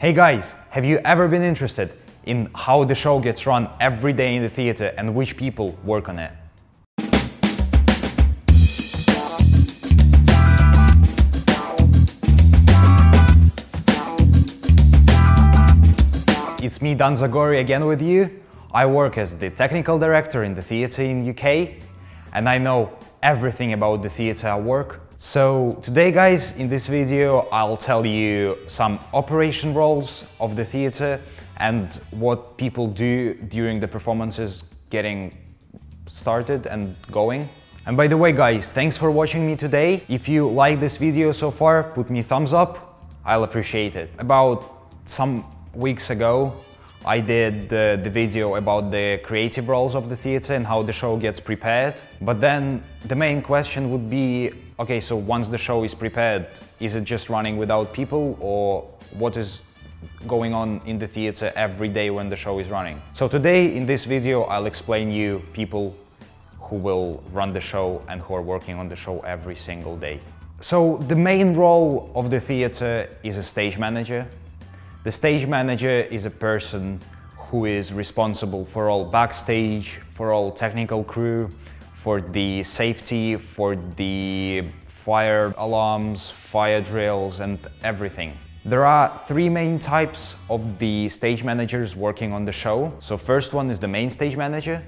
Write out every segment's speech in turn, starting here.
Hey guys, have you ever been interested in how the show gets run every day in the theater and which people work on it? It's me, Dan Zagorii, again with you. I work as the technical director in the theater in UK and I know everything about the theater I work. So today guys, in this video, I'll tell you some operation roles of the theater and what people do during the performances getting started and going. And by the way guys, thanks for watching me today. If you like this video so far, put me thumbs up, I'll appreciate it. About some weeks ago, I did the, the, video about the creative roles of the theater and how the show gets prepared. But then the main question would be, okay, so once the show is prepared, is it just running without people or what is going on in the theater every day when the show is running? So today in this video, I'll explain you people who will run the show and who are working on the show every single day. So the main role of the theater is a stage manager. The stage manager is a person who is responsible for all backstage, for all technical crew, for the safety, for the fire alarms, fire drills and everything. There are three main types of the stage managers working on the show. So first one is the main stage manager.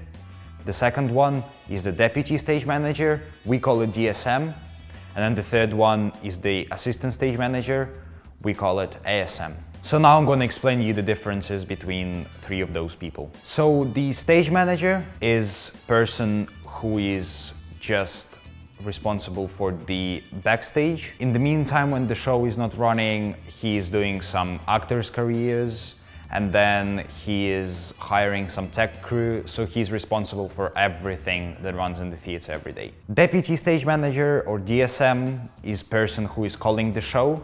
The second one is the deputy stage manager. We call it DSM. And then the third one is the assistant stage manager. We call it ASM. So now I'm going to explain you the differences between three of those people. So the stage manager is person who is just responsible for the backstage. In the meantime, when the show is not running, he is doing some actors' careers and then he is hiring some tech crew, so he's responsible for everything that runs in the theater every day. Deputy stage manager or DSM is person who is calling the show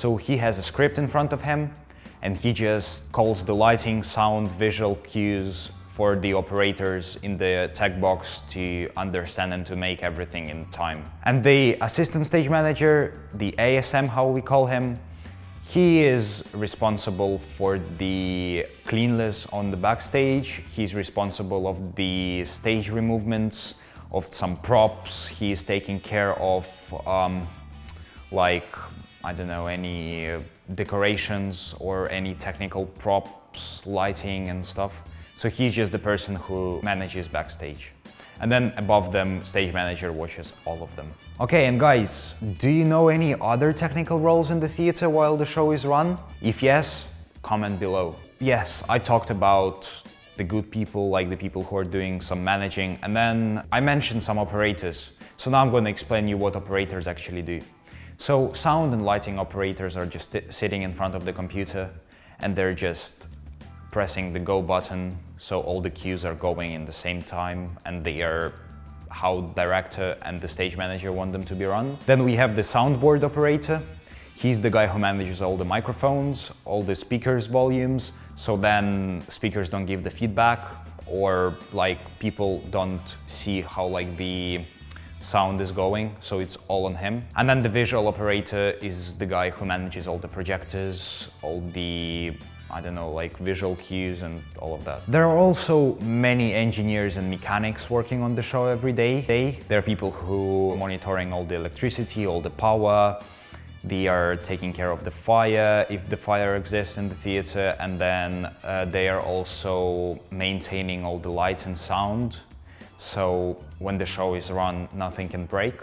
so he has a script in front of him and he just calls the lighting, sound, visual cues for the operators in the tech box to understand and to make everything in time. And the assistant stage manager, the ASM how we call him, he is responsible for the cleanliness on the backstage. He's responsible of the stage removements, of some props. He is taking care of um, like I don't know, any uh, decorations or any technical props, lighting and stuff. So he's just the person who manages backstage. And then above them, stage manager watches all of them. Okay, and guys, do you know any other technical roles in the theater while the show is run? If yes, comment below. Yes, I talked about the good people, like the people who are doing some managing, and then I mentioned some operators. So now I'm going to explain you what operators actually do. So sound and lighting operators are just sitting in front of the computer and they're just pressing the go button so all the cues are going in the same time and they are how director and the stage manager want them to be run. Then we have the soundboard operator. He's the guy who manages all the microphones, all the speakers volumes, so then speakers don't give the feedback or like people don't see how like the sound is going, so it's all on him. And then the visual operator is the guy who manages all the projectors, all the I don't know, like visual cues and all of that. There are also many engineers and mechanics working on the show every day. There are people who are monitoring all the electricity, all the power, they are taking care of the fire, if the fire exists in the theater, and then uh, they are also maintaining all the lights and sound so when the show is run, nothing can break.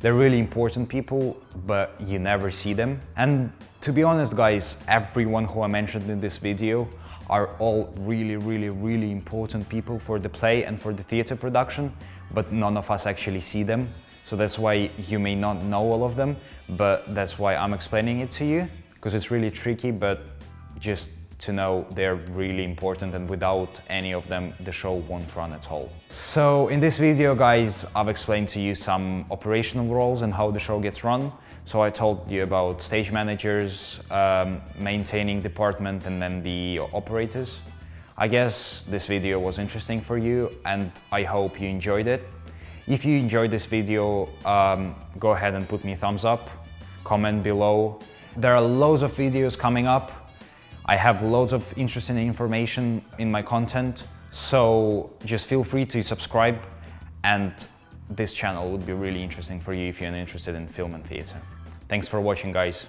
They're really important people, but you never see them. And to be honest, guys, everyone who I mentioned in this video are all really, really, really important people for the play and for the theater production, but none of us actually see them. So that's why you may not know all of them, but that's why I'm explaining it to you, because it's really tricky, but just to know they're really important and without any of them the show won't run at all. So in this video guys I've explained to you some operational roles and how the show gets run. So I told you about stage managers, um, maintaining department and then the operators. I guess this video was interesting for you and I hope you enjoyed it. If you enjoyed this video, um, go ahead and put me a thumbs up, comment below. There are loads of videos coming up I have loads of interesting information in my content, so just feel free to subscribe and this channel would be really interesting for you if you're interested in film and theatre. Thanks for watching guys.